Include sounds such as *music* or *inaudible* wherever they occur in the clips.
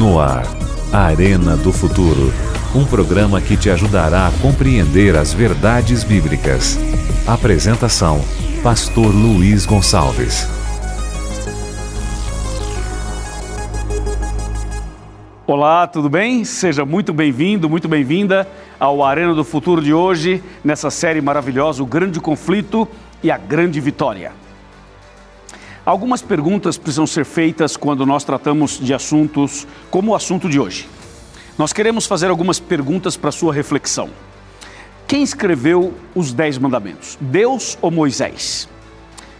No ar, Arena do Futuro. Um programa que te ajudará a compreender as verdades bíblicas. Apresentação: Pastor Luiz Gonçalves. Olá, tudo bem? Seja muito bem-vindo, muito bem-vinda ao Arena do Futuro de hoje, nessa série maravilhosa, O Grande Conflito e a Grande Vitória. Algumas perguntas precisam ser feitas quando nós tratamos de assuntos como o assunto de hoje. Nós queremos fazer algumas perguntas para sua reflexão. Quem escreveu os Dez Mandamentos? Deus ou Moisés?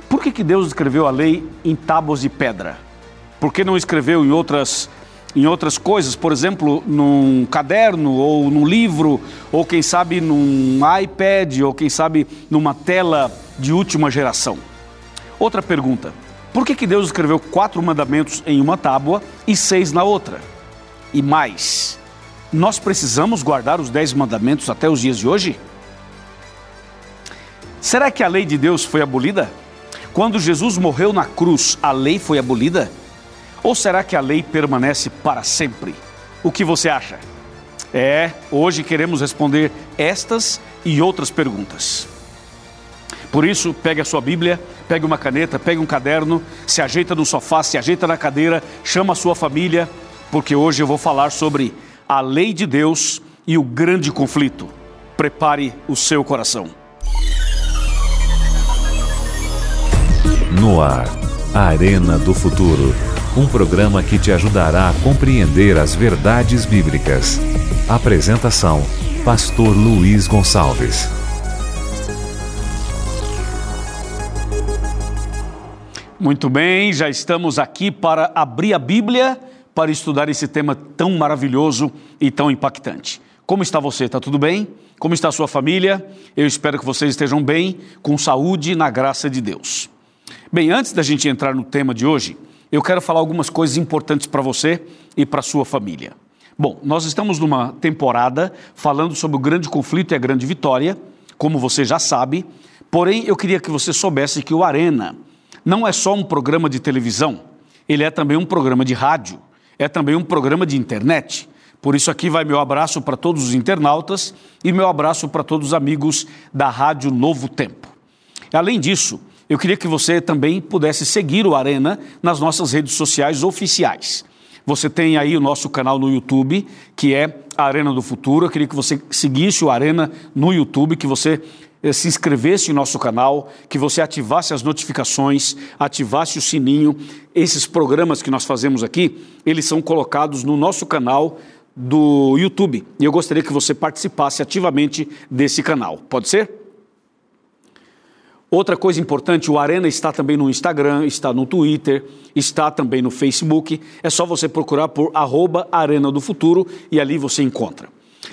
Por que, que Deus escreveu a lei em tábuas de pedra? Por que não escreveu em outras, em outras coisas, por exemplo, num caderno ou num livro, ou quem sabe num iPad, ou quem sabe numa tela de última geração? Outra pergunta: por que, que Deus escreveu quatro mandamentos em uma tábua e seis na outra? E mais, nós precisamos guardar os dez mandamentos até os dias de hoje? Será que a lei de Deus foi abolida? Quando Jesus morreu na cruz, a lei foi abolida? Ou será que a lei permanece para sempre? O que você acha? É, hoje queremos responder estas e outras perguntas. Por isso, pegue a sua Bíblia, pegue uma caneta, pegue um caderno, se ajeita no sofá, se ajeita na cadeira, chama a sua família, porque hoje eu vou falar sobre a lei de Deus e o grande conflito. Prepare o seu coração. No ar, Arena do Futuro. Um programa que te ajudará a compreender as verdades bíblicas. Apresentação: Pastor Luiz Gonçalves. Muito bem, já estamos aqui para abrir a Bíblia para estudar esse tema tão maravilhoso e tão impactante. Como está você? Está tudo bem? Como está a sua família? Eu espero que vocês estejam bem, com saúde na graça de Deus. Bem, antes da gente entrar no tema de hoje, eu quero falar algumas coisas importantes para você e para a sua família. Bom, nós estamos numa temporada falando sobre o grande conflito e a grande vitória, como você já sabe, porém eu queria que você soubesse que o Arena não é só um programa de televisão, ele é também um programa de rádio, é também um programa de internet. Por isso aqui vai meu abraço para todos os internautas e meu abraço para todos os amigos da Rádio Novo Tempo. Além disso, eu queria que você também pudesse seguir o Arena nas nossas redes sociais oficiais. Você tem aí o nosso canal no YouTube, que é a Arena do Futuro. Eu queria que você seguisse o Arena no YouTube, que você se inscrevesse em nosso canal, que você ativasse as notificações, ativasse o sininho. Esses programas que nós fazemos aqui, eles são colocados no nosso canal do YouTube. E eu gostaria que você participasse ativamente desse canal. Pode ser? Outra coisa importante, o Arena está também no Instagram, está no Twitter, está também no Facebook. É só você procurar por arroba Arena do Futuro e ali você encontra.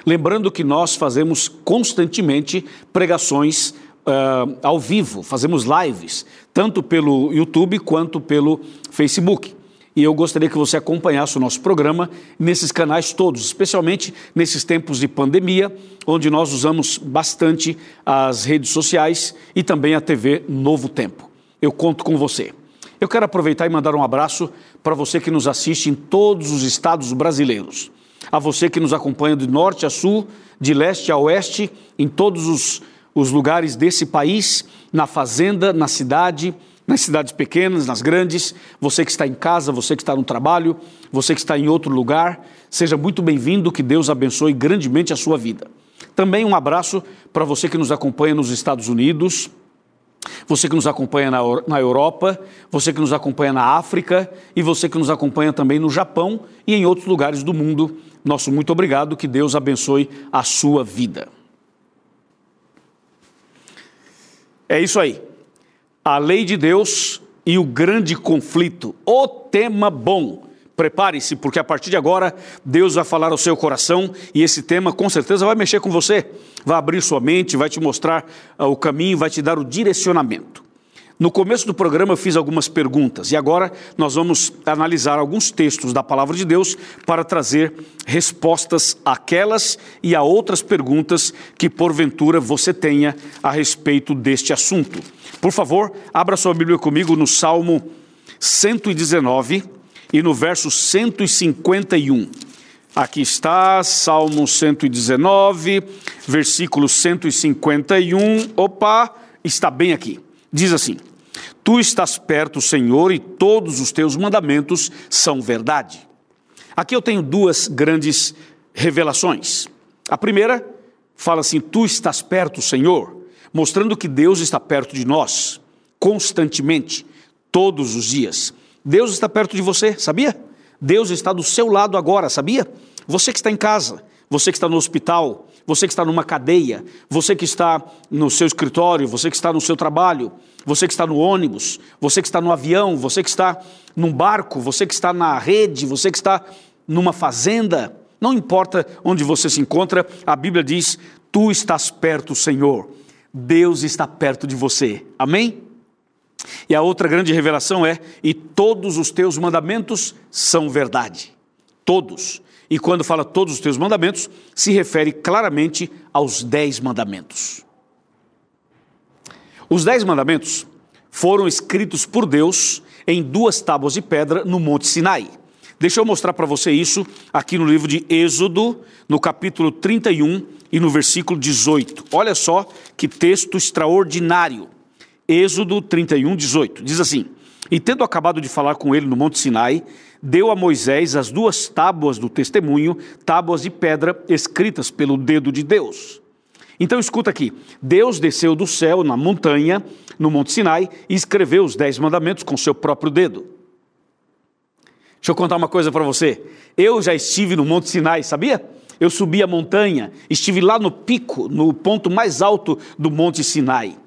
Lembrando que nós fazemos constantemente pregações uh, ao vivo, fazemos lives, tanto pelo YouTube quanto pelo Facebook. E eu gostaria que você acompanhasse o nosso programa nesses canais todos, especialmente nesses tempos de pandemia, onde nós usamos bastante as redes sociais e também a TV Novo Tempo. Eu conto com você. Eu quero aproveitar e mandar um abraço para você que nos assiste em todos os estados brasileiros. A você que nos acompanha de norte a sul, de leste a oeste, em todos os, os lugares desse país, na fazenda, na cidade, nas cidades pequenas, nas grandes, você que está em casa, você que está no trabalho, você que está em outro lugar, seja muito bem-vindo, que Deus abençoe grandemente a sua vida. Também um abraço para você que nos acompanha nos Estados Unidos, você que nos acompanha na, na Europa, você que nos acompanha na África e você que nos acompanha também no Japão e em outros lugares do mundo. Nosso muito obrigado, que Deus abençoe a sua vida. É isso aí a lei de Deus e o grande conflito. O tema bom. Prepare-se, porque a partir de agora Deus vai falar ao seu coração e esse tema com certeza vai mexer com você, vai abrir sua mente, vai te mostrar uh, o caminho, vai te dar o direcionamento. No começo do programa eu fiz algumas perguntas e agora nós vamos analisar alguns textos da palavra de Deus para trazer respostas àquelas e a outras perguntas que porventura você tenha a respeito deste assunto. Por favor, abra sua Bíblia comigo no Salmo 119 e no verso 151. Aqui está, Salmo 119, versículo 151. Opa, está bem aqui. Diz assim: Tu estás perto, Senhor, e todos os teus mandamentos são verdade. Aqui eu tenho duas grandes revelações. A primeira fala assim: Tu estás perto, Senhor, mostrando que Deus está perto de nós, constantemente, todos os dias. Deus está perto de você, sabia? Deus está do seu lado agora, sabia? Você que está em casa, você que está no hospital, você que está numa cadeia, você que está no seu escritório, você que está no seu trabalho, você que está no ônibus, você que está no avião, você que está num barco, você que está na rede, você que está numa fazenda, não importa onde você se encontra, a Bíblia diz: Tu estás perto, Senhor. Deus está perto de você. Amém? E a outra grande revelação é: E todos os teus mandamentos são verdade. Todos. E quando fala todos os teus mandamentos, se refere claramente aos dez mandamentos. Os dez mandamentos foram escritos por Deus em duas tábuas de pedra no Monte Sinai. Deixa eu mostrar para você isso aqui no livro de Êxodo, no capítulo 31 e no versículo 18. Olha só que texto extraordinário. Êxodo 31, 18. Diz assim: E tendo acabado de falar com ele no Monte Sinai, deu a Moisés as duas tábuas do testemunho, tábuas de pedra escritas pelo dedo de Deus. Então escuta aqui: Deus desceu do céu na montanha, no Monte Sinai, e escreveu os dez mandamentos com seu próprio dedo. Deixa eu contar uma coisa para você. Eu já estive no Monte Sinai, sabia? Eu subi a montanha, estive lá no pico, no ponto mais alto do Monte Sinai.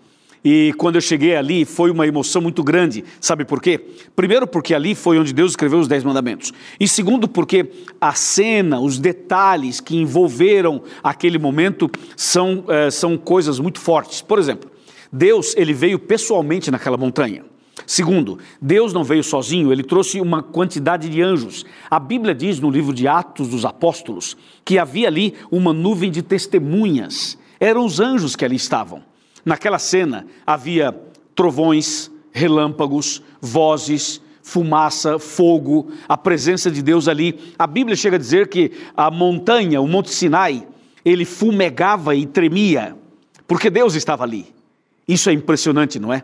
E quando eu cheguei ali, foi uma emoção muito grande. Sabe por quê? Primeiro, porque ali foi onde Deus escreveu os Dez Mandamentos. E segundo, porque a cena, os detalhes que envolveram aquele momento são, eh, são coisas muito fortes. Por exemplo, Deus ele veio pessoalmente naquela montanha. Segundo, Deus não veio sozinho, ele trouxe uma quantidade de anjos. A Bíblia diz no livro de Atos dos Apóstolos que havia ali uma nuvem de testemunhas. Eram os anjos que ali estavam. Naquela cena havia trovões, relâmpagos, vozes, fumaça, fogo, a presença de Deus ali. A Bíblia chega a dizer que a montanha, o Monte Sinai, ele fumegava e tremia, porque Deus estava ali. Isso é impressionante, não é?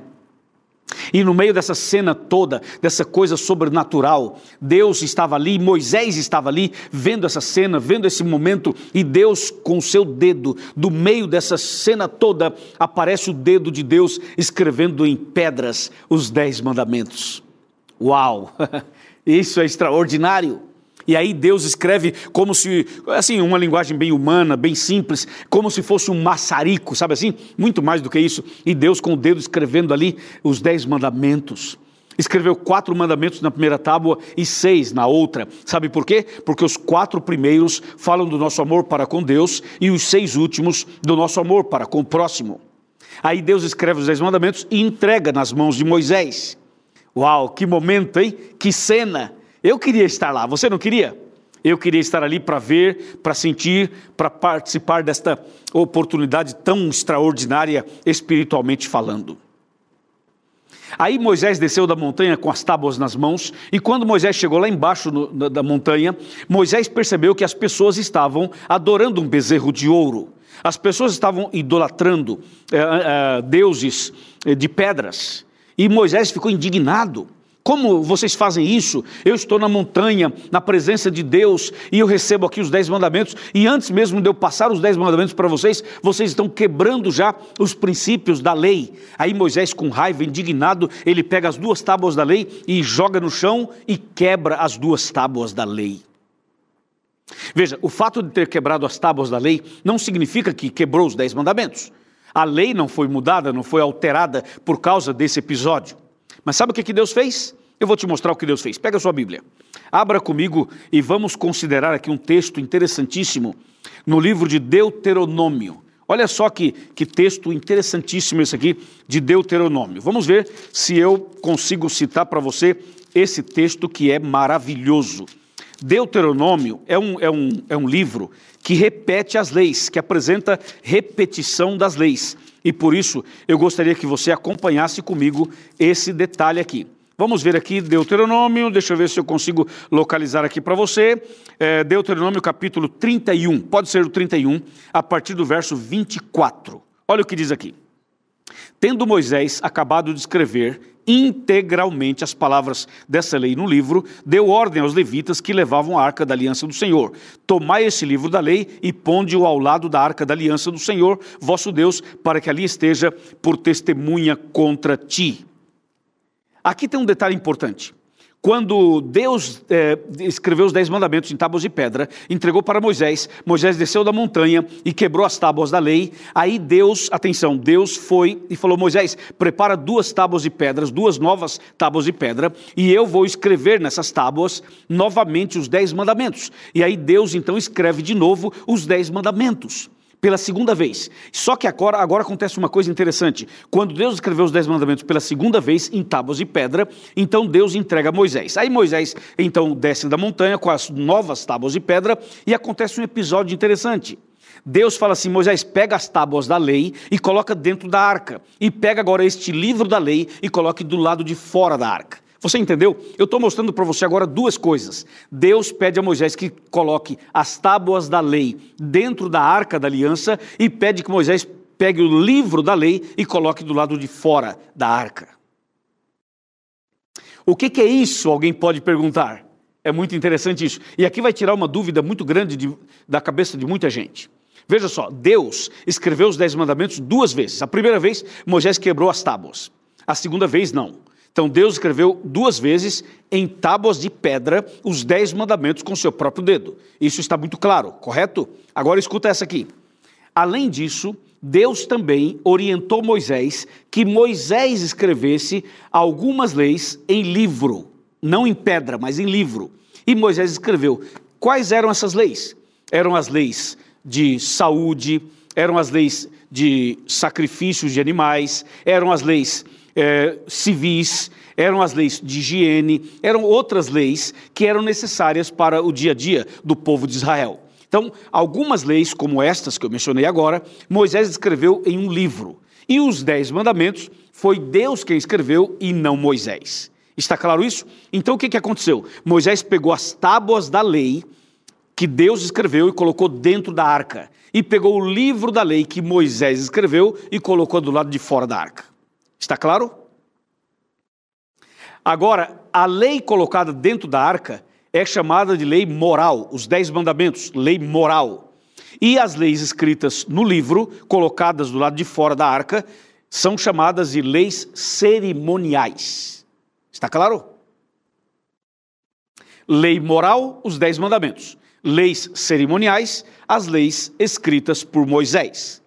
E no meio dessa cena toda, dessa coisa sobrenatural, Deus estava ali, Moisés estava ali, vendo essa cena, vendo esse momento, e Deus, com o seu dedo, do meio dessa cena toda, aparece o dedo de Deus escrevendo em pedras os dez mandamentos. Uau! *laughs* Isso é extraordinário. E aí Deus escreve como se, assim, uma linguagem bem humana, bem simples, como se fosse um maçarico, sabe assim? Muito mais do que isso. E Deus com o dedo escrevendo ali os dez mandamentos. Escreveu quatro mandamentos na primeira tábua e seis na outra. Sabe por quê? Porque os quatro primeiros falam do nosso amor para com Deus e os seis últimos do nosso amor para com o próximo. Aí Deus escreve os dez mandamentos e entrega nas mãos de Moisés. Uau, que momento, hein? Que cena! Eu queria estar lá, você não queria? Eu queria estar ali para ver, para sentir, para participar desta oportunidade tão extraordinária espiritualmente falando. Aí Moisés desceu da montanha com as tábuas nas mãos, e quando Moisés chegou lá embaixo no, da, da montanha, Moisés percebeu que as pessoas estavam adorando um bezerro de ouro. As pessoas estavam idolatrando é, é, deuses de pedras. E Moisés ficou indignado. Como vocês fazem isso? Eu estou na montanha, na presença de Deus, e eu recebo aqui os dez mandamentos, e antes mesmo de eu passar os dez mandamentos para vocês, vocês estão quebrando já os princípios da lei. Aí Moisés, com raiva, indignado, ele pega as duas tábuas da lei e joga no chão e quebra as duas tábuas da lei. Veja, o fato de ter quebrado as tábuas da lei não significa que quebrou os dez mandamentos. A lei não foi mudada, não foi alterada por causa desse episódio. Mas sabe o que, que Deus fez? Eu vou te mostrar o que Deus fez. Pega a sua Bíblia. Abra comigo e vamos considerar aqui um texto interessantíssimo no livro de Deuteronômio. Olha só que, que texto interessantíssimo esse aqui de Deuteronômio. Vamos ver se eu consigo citar para você esse texto que é maravilhoso. Deuteronômio é um, é, um, é um livro que repete as leis, que apresenta repetição das leis. E por isso eu gostaria que você acompanhasse comigo esse detalhe aqui. Vamos ver aqui Deuteronômio, deixa eu ver se eu consigo localizar aqui para você. É, Deuteronômio capítulo 31, pode ser o 31, a partir do verso 24. Olha o que diz aqui. Tendo Moisés acabado de escrever integralmente as palavras dessa lei no livro, deu ordem aos levitas que levavam a arca da aliança do Senhor: Tomai esse livro da lei e ponde-o ao lado da arca da aliança do Senhor, vosso Deus, para que ali esteja por testemunha contra ti. Aqui tem um detalhe importante. Quando Deus é, escreveu os Dez Mandamentos em tábuas de pedra, entregou para Moisés, Moisés desceu da montanha e quebrou as tábuas da lei. Aí Deus, atenção, Deus foi e falou: Moisés, prepara duas tábuas de pedras, duas novas tábuas de pedra, e eu vou escrever nessas tábuas novamente os Dez Mandamentos. E aí Deus então escreve de novo os Dez Mandamentos pela segunda vez. Só que agora, agora acontece uma coisa interessante. Quando Deus escreveu os Dez Mandamentos pela segunda vez em tábuas de pedra, então Deus entrega a Moisés. Aí Moisés então desce da montanha com as novas tábuas de pedra e acontece um episódio interessante. Deus fala assim: Moisés, pega as tábuas da lei e coloca dentro da arca. E pega agora este livro da lei e coloque do lado de fora da arca. Você entendeu? Eu estou mostrando para você agora duas coisas. Deus pede a Moisés que coloque as tábuas da lei dentro da arca da aliança e pede que Moisés pegue o livro da lei e coloque do lado de fora da arca. O que, que é isso? Alguém pode perguntar. É muito interessante isso. E aqui vai tirar uma dúvida muito grande de, da cabeça de muita gente. Veja só, Deus escreveu os Dez Mandamentos duas vezes. A primeira vez, Moisés quebrou as tábuas. A segunda vez, não. Então Deus escreveu duas vezes em tábuas de pedra os dez mandamentos com seu próprio dedo. Isso está muito claro, correto? Agora escuta essa aqui. Além disso, Deus também orientou Moisés que Moisés escrevesse algumas leis em livro, não em pedra, mas em livro. E Moisés escreveu. Quais eram essas leis? Eram as leis de saúde, eram as leis de sacrifícios de animais, eram as leis é, civis, eram as leis de higiene, eram outras leis que eram necessárias para o dia a dia do povo de Israel. Então, algumas leis, como estas que eu mencionei agora, Moisés escreveu em um livro. E os Dez Mandamentos foi Deus quem escreveu e não Moisés. Está claro isso? Então, o que, que aconteceu? Moisés pegou as tábuas da lei que Deus escreveu e colocou dentro da arca. E pegou o livro da lei que Moisés escreveu e colocou do lado de fora da arca. Está claro? Agora, a lei colocada dentro da arca é chamada de lei moral, os dez mandamentos, lei moral. E as leis escritas no livro, colocadas do lado de fora da arca, são chamadas de leis cerimoniais. Está claro? Lei moral, os dez mandamentos. Leis cerimoniais, as leis escritas por Moisés.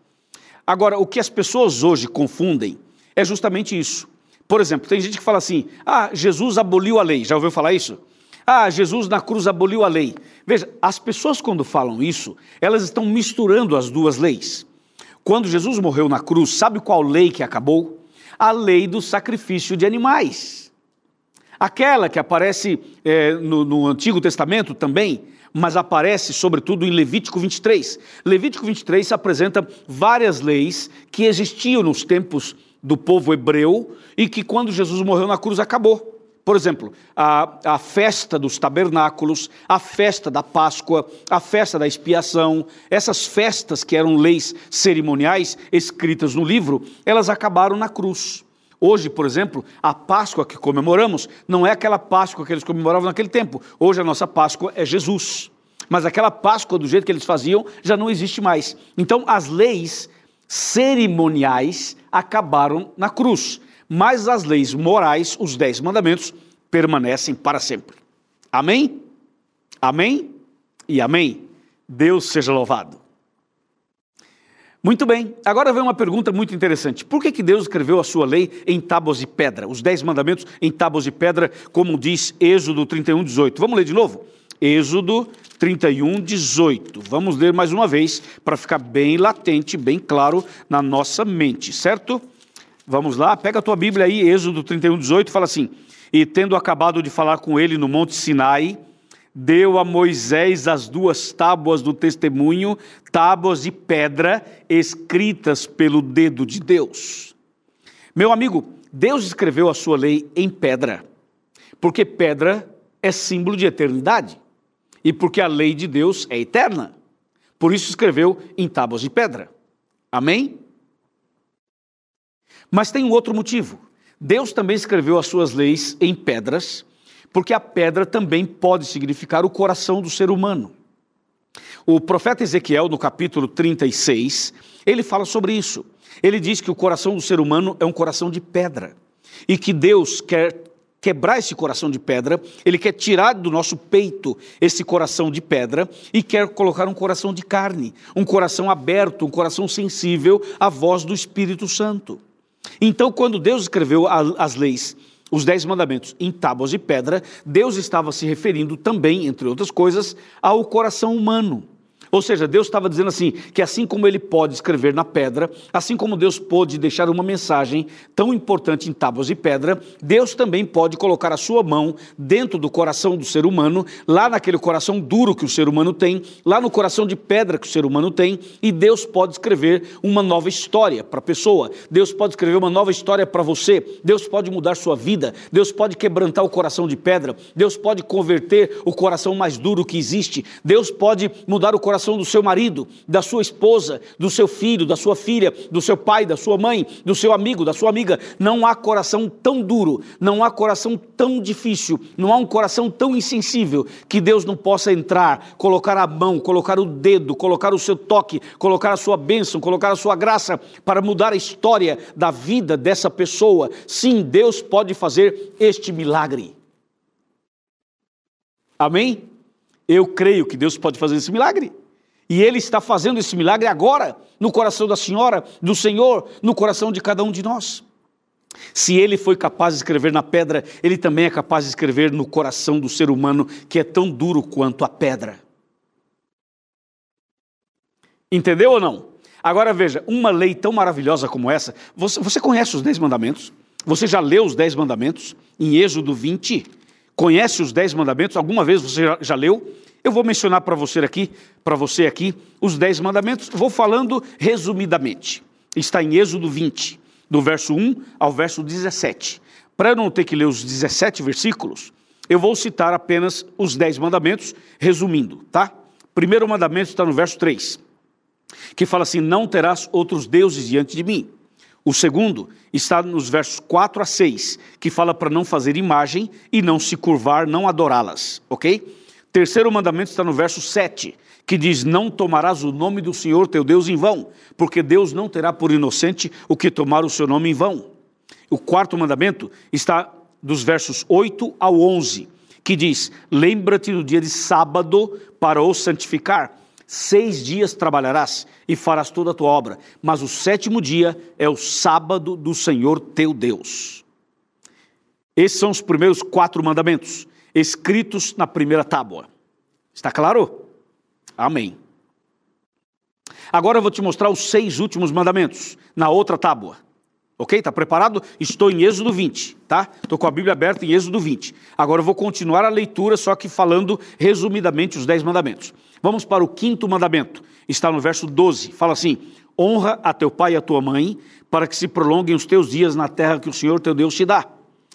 Agora, o que as pessoas hoje confundem é justamente isso. Por exemplo, tem gente que fala assim: ah, Jesus aboliu a lei. Já ouviu falar isso? Ah, Jesus na cruz aboliu a lei. Veja, as pessoas quando falam isso, elas estão misturando as duas leis. Quando Jesus morreu na cruz, sabe qual lei que acabou? A lei do sacrifício de animais. Aquela que aparece é, no, no Antigo Testamento também, mas aparece sobretudo em Levítico 23. Levítico 23 apresenta várias leis que existiam nos tempos do povo hebreu e que quando Jesus morreu na cruz acabou. Por exemplo, a, a festa dos tabernáculos, a festa da Páscoa, a festa da expiação, essas festas que eram leis cerimoniais escritas no livro, elas acabaram na cruz. Hoje, por exemplo, a Páscoa que comemoramos não é aquela Páscoa que eles comemoravam naquele tempo. Hoje a nossa Páscoa é Jesus. Mas aquela Páscoa do jeito que eles faziam já não existe mais. Então, as leis cerimoniais acabaram na cruz, mas as leis morais, os dez mandamentos, permanecem para sempre. Amém? Amém? E amém. Deus seja louvado. Muito bem, agora vem uma pergunta muito interessante. Por que, que Deus escreveu a sua lei em tábuas de pedra? Os dez mandamentos em tábuas de pedra, como diz Êxodo 31, 18. Vamos ler de novo? Êxodo 31, 18. Vamos ler mais uma vez para ficar bem latente, bem claro na nossa mente, certo? Vamos lá, pega a tua Bíblia aí, Êxodo 31, 18, fala assim: E tendo acabado de falar com ele no Monte Sinai, deu a Moisés as duas tábuas do testemunho, tábuas de pedra escritas pelo dedo de Deus. Meu amigo, Deus escreveu a sua lei em pedra. Porque pedra é símbolo de eternidade e porque a lei de Deus é eterna. Por isso escreveu em tábuas de pedra. Amém? Mas tem um outro motivo. Deus também escreveu as suas leis em pedras, porque a pedra também pode significar o coração do ser humano. O profeta Ezequiel, no capítulo 36, ele fala sobre isso. Ele diz que o coração do ser humano é um coração de pedra e que Deus quer quebrar esse coração de pedra, ele quer tirar do nosso peito esse coração de pedra e quer colocar um coração de carne, um coração aberto, um coração sensível à voz do Espírito Santo. Então, quando Deus escreveu as leis, os dez mandamentos em tábuas de pedra, Deus estava se referindo também, entre outras coisas, ao coração humano. Ou seja, Deus estava dizendo assim: que assim como ele pode escrever na pedra, assim como Deus pôde deixar uma mensagem tão importante em tábuas de pedra, Deus também pode colocar a sua mão dentro do coração do ser humano, lá naquele coração duro que o ser humano tem, lá no coração de pedra que o ser humano tem, e Deus pode escrever uma nova história para a pessoa. Deus pode escrever uma nova história para você. Deus pode mudar sua vida. Deus pode quebrantar o coração de pedra. Deus pode converter o coração mais duro que existe. Deus pode mudar o coração coração do seu marido, da sua esposa, do seu filho, da sua filha, do seu pai, da sua mãe, do seu amigo, da sua amiga. Não há coração tão duro, não há coração tão difícil, não há um coração tão insensível que Deus não possa entrar, colocar a mão, colocar o dedo, colocar o seu toque, colocar a sua bênção, colocar a sua graça para mudar a história da vida dessa pessoa. Sim, Deus pode fazer este milagre. Amém? Eu creio que Deus pode fazer esse milagre. E Ele está fazendo esse milagre agora, no coração da senhora, do Senhor, no coração de cada um de nós. Se Ele foi capaz de escrever na pedra, Ele também é capaz de escrever no coração do ser humano, que é tão duro quanto a pedra. Entendeu ou não? Agora veja, uma lei tão maravilhosa como essa, você, você conhece os Dez Mandamentos? Você já leu os Dez Mandamentos em Êxodo 20? Conhece os Dez Mandamentos? Alguma vez você já, já leu? Eu vou mencionar para você aqui, para você aqui, os dez mandamentos, vou falando resumidamente. Está em Êxodo 20, do verso 1 ao verso 17. Para não ter que ler os 17 versículos, eu vou citar apenas os dez mandamentos, resumindo, tá? Primeiro mandamento está no verso 3, que fala assim: Não terás outros deuses diante de mim. O segundo está nos versos 4 a 6, que fala para não fazer imagem e não se curvar, não adorá-las, ok? Terceiro mandamento está no verso 7, que diz: Não tomarás o nome do Senhor teu Deus em vão, porque Deus não terá por inocente o que tomar o seu nome em vão. O quarto mandamento está dos versos 8 ao 11, que diz: Lembra-te do dia de sábado para o santificar. Seis dias trabalharás e farás toda a tua obra, mas o sétimo dia é o sábado do Senhor teu Deus. Esses são os primeiros quatro mandamentos escritos na primeira tábua. Está claro? Amém. Agora eu vou te mostrar os seis últimos mandamentos na outra tábua. Ok? Está preparado? Estou em Êxodo 20, tá? Estou com a Bíblia aberta em Êxodo 20. Agora eu vou continuar a leitura, só que falando resumidamente os dez mandamentos. Vamos para o quinto mandamento. Está no verso 12. Fala assim: Honra a teu pai e a tua mãe, para que se prolonguem os teus dias na terra que o Senhor teu Deus te dá.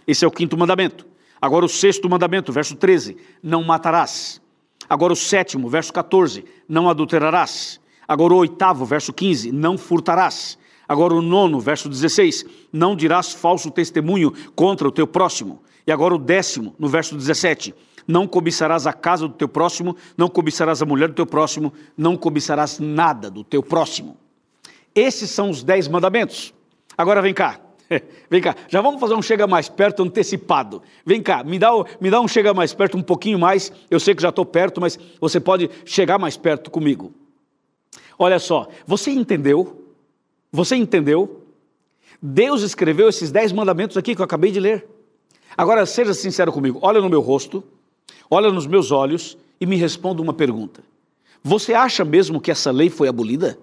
Esse é o quinto mandamento. Agora o sexto mandamento, verso 13: Não matarás. Agora o sétimo, verso 14: Não adulterarás. Agora o oitavo, verso 15: Não furtarás. Agora o nono, verso 16: Não dirás falso testemunho contra o teu próximo. E agora o décimo, no verso 17: Não cobiçarás a casa do teu próximo, não cobiçarás a mulher do teu próximo, não cobiçarás nada do teu próximo. Esses são os dez mandamentos. Agora vem cá. *laughs* Vem cá, já vamos fazer um chega mais perto antecipado. Vem cá, me dá, me dá um chega mais perto um pouquinho mais. Eu sei que já estou perto, mas você pode chegar mais perto comigo. Olha só, você entendeu? Você entendeu? Deus escreveu esses dez mandamentos aqui que eu acabei de ler. Agora, seja sincero comigo, olha no meu rosto, olha nos meus olhos e me responda uma pergunta. Você acha mesmo que essa lei foi abolida?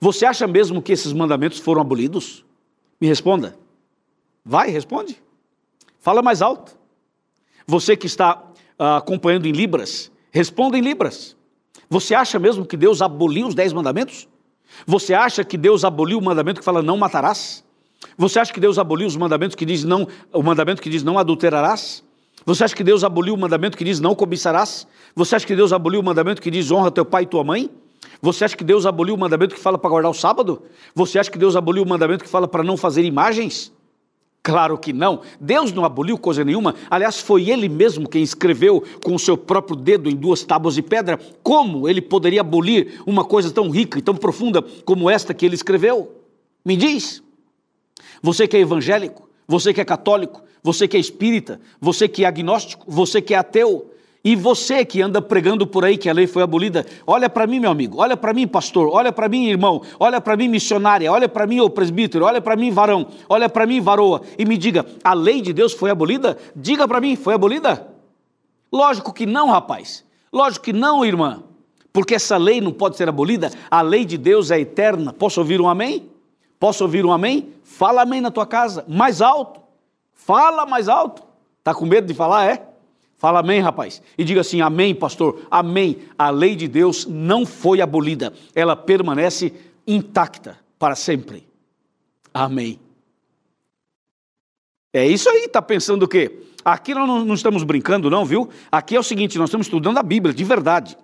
Você acha mesmo que esses mandamentos foram abolidos? Me responda. Vai, responde. Fala mais alto. Você que está uh, acompanhando em Libras, responda em Libras. Você acha mesmo que Deus aboliu os dez mandamentos? Você acha que Deus aboliu o mandamento que fala não matarás? Você acha que Deus aboliu os mandamentos que diz não, o mandamento que diz não adulterarás? Você acha que Deus aboliu o mandamento que diz não cobiçarás? Você acha que Deus aboliu o mandamento que diz honra teu pai e tua mãe? Você acha que Deus aboliu o mandamento que fala para guardar o sábado? Você acha que Deus aboliu o mandamento que fala para não fazer imagens? Claro que não. Deus não aboliu coisa nenhuma. Aliás, foi Ele mesmo quem escreveu com o seu próprio dedo em duas tábuas de pedra. Como Ele poderia abolir uma coisa tão rica e tão profunda como esta que Ele escreveu? Me diz. Você que é evangélico, você que é católico, você que é espírita, você que é agnóstico, você que é ateu, e você que anda pregando por aí que a lei foi abolida, olha para mim, meu amigo, olha para mim, pastor, olha para mim, irmão, olha para mim, missionária, olha para mim, ô presbítero, olha para mim, varão, olha para mim, varoa, e me diga: a lei de Deus foi abolida? Diga para mim, foi abolida? Lógico que não, rapaz. Lógico que não, irmã. Porque essa lei não pode ser abolida. A lei de Deus é eterna. Posso ouvir um amém? Posso ouvir um amém? Fala amém na tua casa, mais alto. Fala mais alto. Tá com medo de falar, é? Fala amém, rapaz. E diga assim: Amém, pastor. Amém. A lei de Deus não foi abolida, ela permanece intacta para sempre. Amém. É isso aí, tá pensando o quê? Aqui nós não, não estamos brincando, não, viu? Aqui é o seguinte: nós estamos estudando a Bíblia de verdade,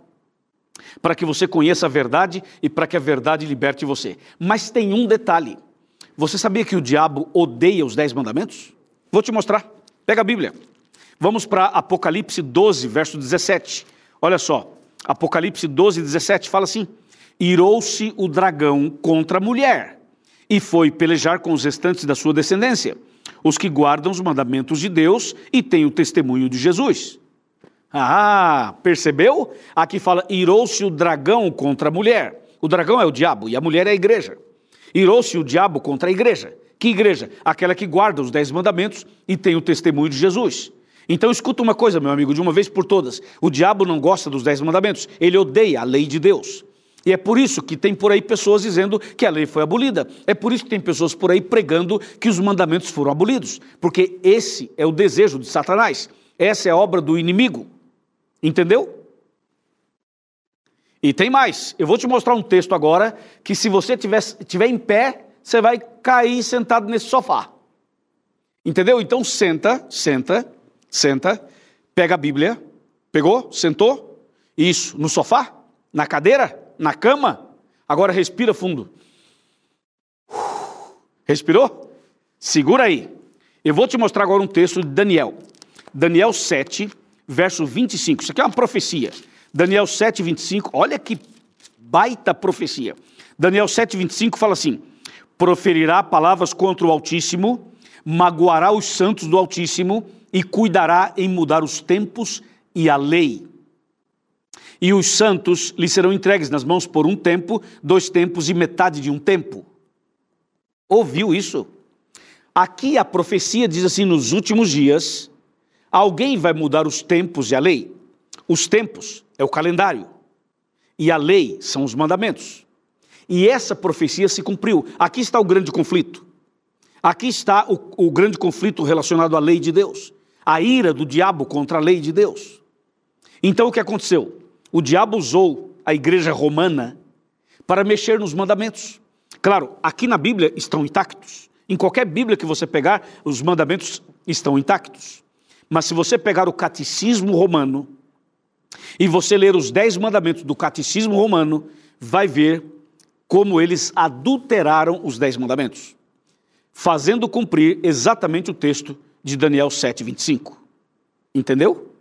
para que você conheça a verdade e para que a verdade liberte você. Mas tem um detalhe: você sabia que o diabo odeia os dez mandamentos? Vou te mostrar. Pega a Bíblia. Vamos para Apocalipse 12, verso 17. Olha só. Apocalipse 12, 17 fala assim: Irou-se o dragão contra a mulher e foi pelejar com os restantes da sua descendência, os que guardam os mandamentos de Deus e têm o testemunho de Jesus. Ah, percebeu? Aqui fala: irou-se o dragão contra a mulher. O dragão é o diabo e a mulher é a igreja. Irou-se o diabo contra a igreja. Que igreja? Aquela que guarda os dez mandamentos e tem o testemunho de Jesus. Então escuta uma coisa, meu amigo, de uma vez por todas: o diabo não gosta dos dez mandamentos, ele odeia a lei de Deus. E é por isso que tem por aí pessoas dizendo que a lei foi abolida. É por isso que tem pessoas por aí pregando que os mandamentos foram abolidos. Porque esse é o desejo de Satanás. Essa é a obra do inimigo. Entendeu? E tem mais. Eu vou te mostrar um texto agora que, se você tiver, tiver em pé, você vai cair sentado nesse sofá. Entendeu? Então senta, senta, senta, pega a Bíblia, pegou, sentou, isso, no sofá, na cadeira, na cama. Agora respira fundo. Respirou? Segura aí. Eu vou te mostrar agora um texto de Daniel. Daniel 7, verso 25. Isso aqui é uma profecia. Daniel 7, 25. Olha que baita profecia. Daniel 7, 25 fala assim: proferirá palavras contra o Altíssimo, magoará os santos do Altíssimo e cuidará em mudar os tempos e a lei. E os santos lhe serão entregues nas mãos por um tempo, dois tempos e metade de um tempo. Ouviu isso? Aqui a profecia diz assim: nos últimos dias, alguém vai mudar os tempos e a lei. Os tempos é o calendário, e a lei são os mandamentos. E essa profecia se cumpriu. Aqui está o grande conflito. Aqui está o, o grande conflito relacionado à lei de Deus. A ira do diabo contra a lei de Deus. Então o que aconteceu? O diabo usou a igreja romana para mexer nos mandamentos. Claro, aqui na Bíblia estão intactos. Em qualquer Bíblia que você pegar, os mandamentos estão intactos. Mas se você pegar o catecismo romano e você ler os dez mandamentos do catecismo romano, vai ver como eles adulteraram os dez mandamentos, fazendo cumprir exatamente o texto de Daniel 7, 25. Entendeu?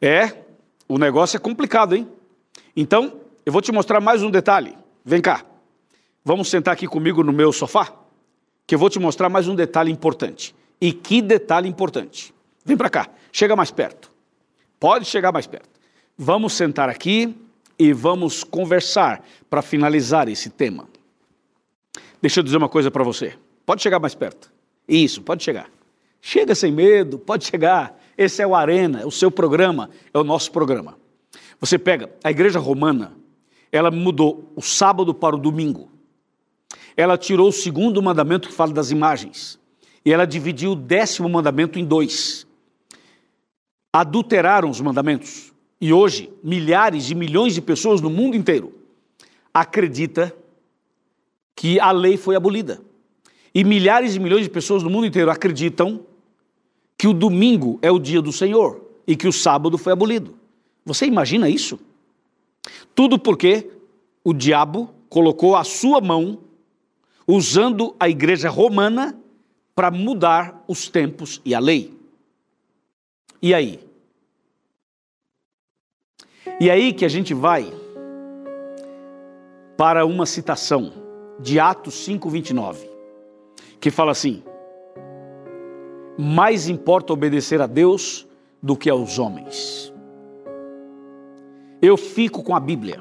É, o negócio é complicado, hein? Então, eu vou te mostrar mais um detalhe. Vem cá. Vamos sentar aqui comigo no meu sofá, que eu vou te mostrar mais um detalhe importante. E que detalhe importante. Vem para cá, chega mais perto. Pode chegar mais perto. Vamos sentar aqui e vamos conversar para finalizar esse tema. Deixa eu dizer uma coisa para você. Pode chegar mais perto. Isso, pode chegar. Chega sem medo, pode chegar. Esse é o Arena, é o seu programa, é o nosso programa. Você pega a igreja romana, ela mudou o sábado para o domingo. Ela tirou o segundo mandamento que fala das imagens. E ela dividiu o décimo mandamento em dois. Adulteraram os mandamentos. E hoje, milhares e milhões de pessoas no mundo inteiro acredita que a lei foi abolida. E milhares e milhões de pessoas no mundo inteiro acreditam que o domingo é o dia do Senhor e que o sábado foi abolido. Você imagina isso? Tudo porque o diabo colocou a sua mão usando a igreja romana para mudar os tempos e a lei. E aí? E aí que a gente vai para uma citação de Atos 5:29, que fala assim: Mais importa obedecer a Deus do que aos homens. Eu fico com a Bíblia.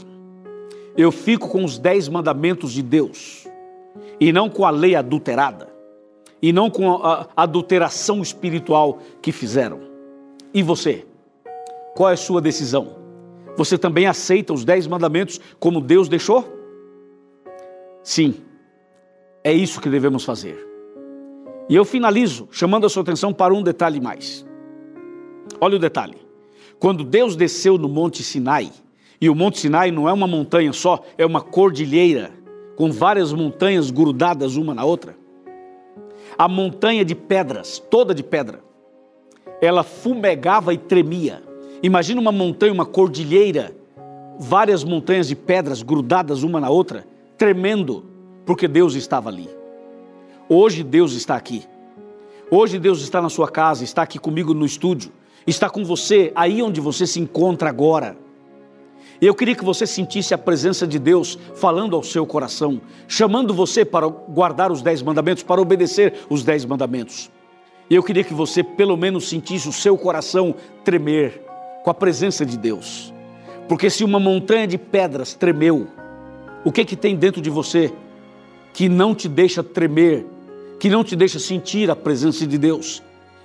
Eu fico com os dez mandamentos de Deus e não com a lei adulterada e não com a adulteração espiritual que fizeram. E você? Qual é a sua decisão? Você também aceita os dez mandamentos como Deus deixou? Sim, é isso que devemos fazer. E eu finalizo chamando a sua atenção para um detalhe mais. Olha o detalhe. Quando Deus desceu no Monte Sinai, e o Monte Sinai não é uma montanha só, é uma cordilheira com várias montanhas grudadas uma na outra. A montanha de pedras, toda de pedra, ela fumegava e tremia. Imagina uma montanha, uma cordilheira, várias montanhas de pedras grudadas uma na outra, tremendo, porque Deus estava ali. Hoje Deus está aqui. Hoje Deus está na sua casa, está aqui comigo no estúdio, está com você aí onde você se encontra agora. Eu queria que você sentisse a presença de Deus falando ao seu coração, chamando você para guardar os dez mandamentos, para obedecer os dez mandamentos. Eu queria que você pelo menos sentisse o seu coração tremer com a presença de Deus. Porque se uma montanha de pedras tremeu, o que que tem dentro de você que não te deixa tremer, que não te deixa sentir a presença de Deus?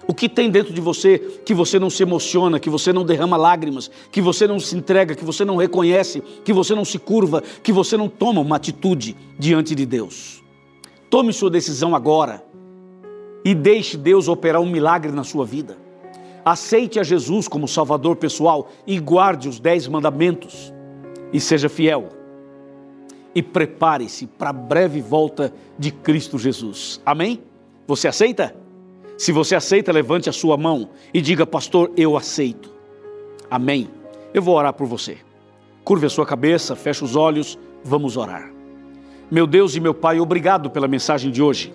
O que tem dentro de você que você não se emociona, que você não derrama lágrimas, que você não se entrega, que você não reconhece, que você não se curva, que você não toma uma atitude diante de Deus? Tome sua decisão agora e deixe Deus operar um milagre na sua vida. Aceite a Jesus como Salvador pessoal e guarde os dez mandamentos e seja fiel e prepare-se para a breve volta de Cristo Jesus. Amém? Você aceita? Se você aceita, levante a sua mão e diga, pastor, eu aceito. Amém. Eu vou orar por você. Curve a sua cabeça, feche os olhos, vamos orar. Meu Deus e meu Pai, obrigado pela mensagem de hoje.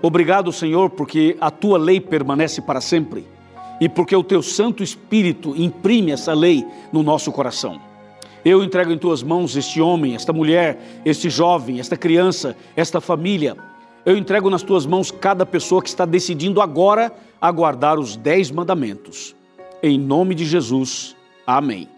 Obrigado, Senhor, porque a tua lei permanece para sempre e porque o teu Santo Espírito imprime essa lei no nosso coração. Eu entrego em tuas mãos este homem, esta mulher, este jovem, esta criança, esta família. Eu entrego nas tuas mãos cada pessoa que está decidindo agora aguardar os dez mandamentos. Em nome de Jesus. Amém.